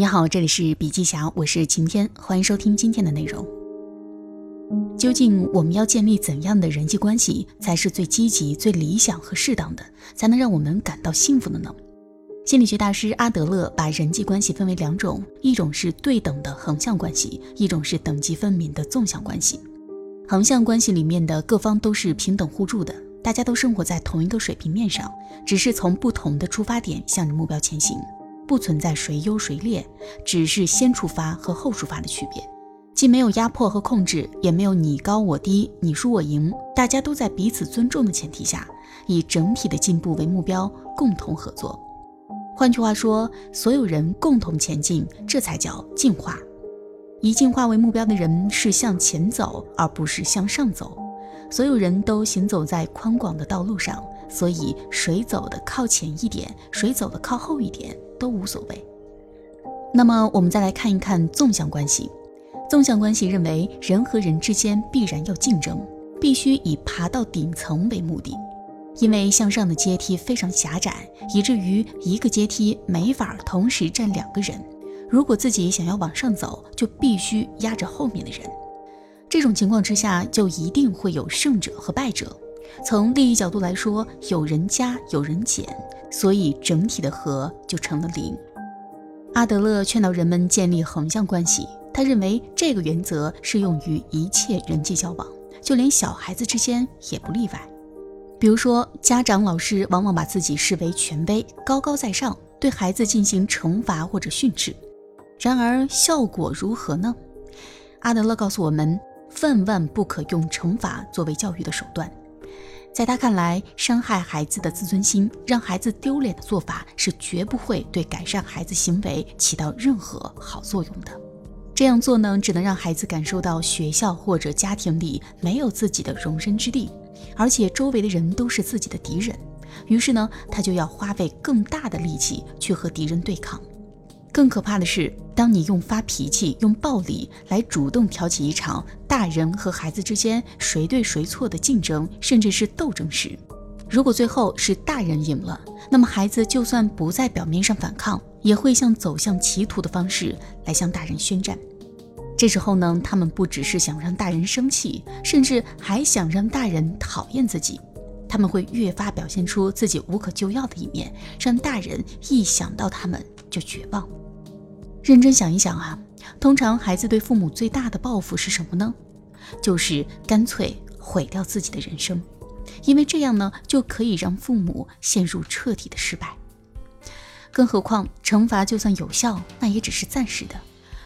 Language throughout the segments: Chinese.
你好，这里是笔记侠，我是晴天，欢迎收听今天的内容。究竟我们要建立怎样的人际关系才是最积极、最理想和适当的，才能让我们感到幸福的呢？心理学大师阿德勒把人际关系分为两种，一种是对等的横向关系，一种是等级分明的纵向关系。横向关系里面的各方都是平等互助的，大家都生活在同一个水平面上，只是从不同的出发点向着目标前行，不存在谁优谁劣，只是先出发和后出发的区别。既没有压迫和控制，也没有你高我低、你输我赢，大家都在彼此尊重的前提下，以整体的进步为目标，共同合作。换句话说，所有人共同前进，这才叫进化。以进化为目标的人是向前走，而不是向上走。所有人都行走在宽广的道路上，所以谁走的靠前一点，谁走的靠后一点都无所谓。那么，我们再来看一看纵向关系。纵向关系认为，人和人之间必然要竞争，必须以爬到顶层为目的，因为向上的阶梯非常狭窄，以至于一个阶梯没法同时站两个人。如果自己想要往上走，就必须压着后面的人。这种情况之下，就一定会有胜者和败者。从利益角度来说，有人加，有人减，所以整体的和就成了零。阿德勒劝导人们建立横向关系。他认为这个原则适用于一切人际交往，就连小孩子之间也不例外。比如说，家长、老师往往把自己视为权威，高高在上，对孩子进行惩罚或者训斥。然而，效果如何呢？阿德勒告诉我们，万万不可用惩罚作为教育的手段。在他看来，伤害孩子的自尊心、让孩子丢脸的做法，是绝不会对改善孩子行为起到任何好作用的。这样做呢，只能让孩子感受到学校或者家庭里没有自己的容身之地，而且周围的人都是自己的敌人。于是呢，他就要花费更大的力气去和敌人对抗。更可怕的是，当你用发脾气、用暴力来主动挑起一场大人和孩子之间谁对谁错的竞争，甚至是斗争时，如果最后是大人赢了，那么孩子就算不在表面上反抗，也会像走向歧途的方式来向大人宣战。这时候呢，他们不只是想让大人生气，甚至还想让大人讨厌自己。他们会越发表现出自己无可救药的一面，让大人一想到他们就绝望。认真想一想啊，通常孩子对父母最大的报复是什么呢？就是干脆毁掉自己的人生，因为这样呢，就可以让父母陷入彻底的失败。更何况，惩罚就算有效，那也只是暂时的。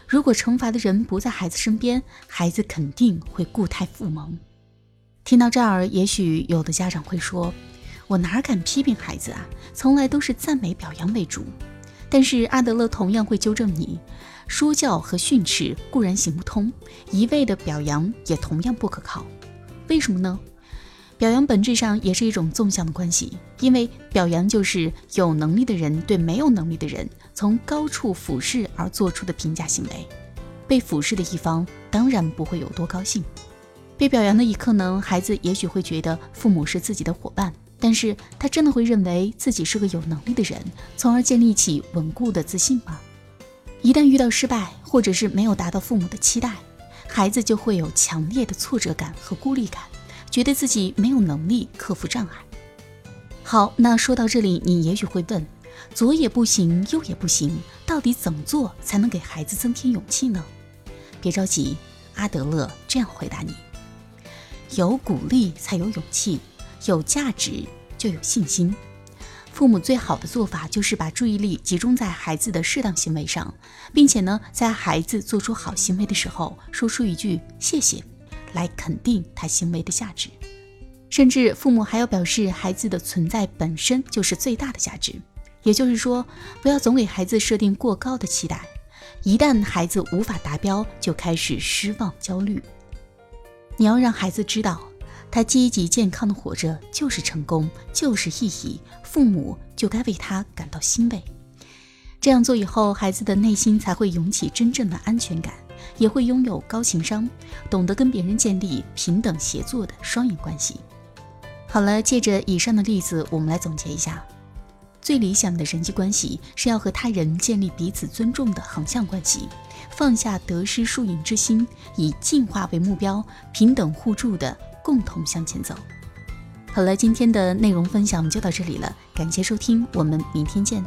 如果惩罚的人不在孩子身边，孩子肯定会固态复萌。听到这儿，也许有的家长会说：“我哪敢批评孩子啊？从来都是赞美表扬为主。”但是阿德勒同样会纠正你：说教和训斥固然行不通，一味的表扬也同样不可靠。为什么呢？表扬本质上也是一种纵向的关系，因为表扬就是有能力的人对没有能力的人从高处俯视而做出的评价行为。被俯视的一方当然不会有多高兴。被表扬的一刻呢，孩子也许会觉得父母是自己的伙伴，但是他真的会认为自己是个有能力的人，从而建立起稳固的自信吗？一旦遇到失败，或者是没有达到父母的期待，孩子就会有强烈的挫折感和孤立感。觉得自己没有能力克服障碍。好，那说到这里，你也许会问：左也不行，右也不行，到底怎么做才能给孩子增添勇气呢？别着急，阿德勒这样回答你：有鼓励才有勇气，有价值就有信心。父母最好的做法就是把注意力集中在孩子的适当行为上，并且呢，在孩子做出好行为的时候，说出一句谢谢。来肯定他行为的价值，甚至父母还要表示孩子的存在本身就是最大的价值。也就是说，不要总给孩子设定过高的期待，一旦孩子无法达标，就开始失望、焦虑。你要让孩子知道，他积极健康的活着就是成功，就是意义，父母就该为他感到欣慰。这样做以后，孩子的内心才会涌起真正的安全感。也会拥有高情商，懂得跟别人建立平等协作的双赢关系。好了，借着以上的例子，我们来总结一下：最理想的人际关系是要和他人建立彼此尊重的横向关系，放下得失输赢之心，以进化为目标，平等互助的共同向前走。好了，今天的内容分享就到这里了，感谢收听，我们明天见。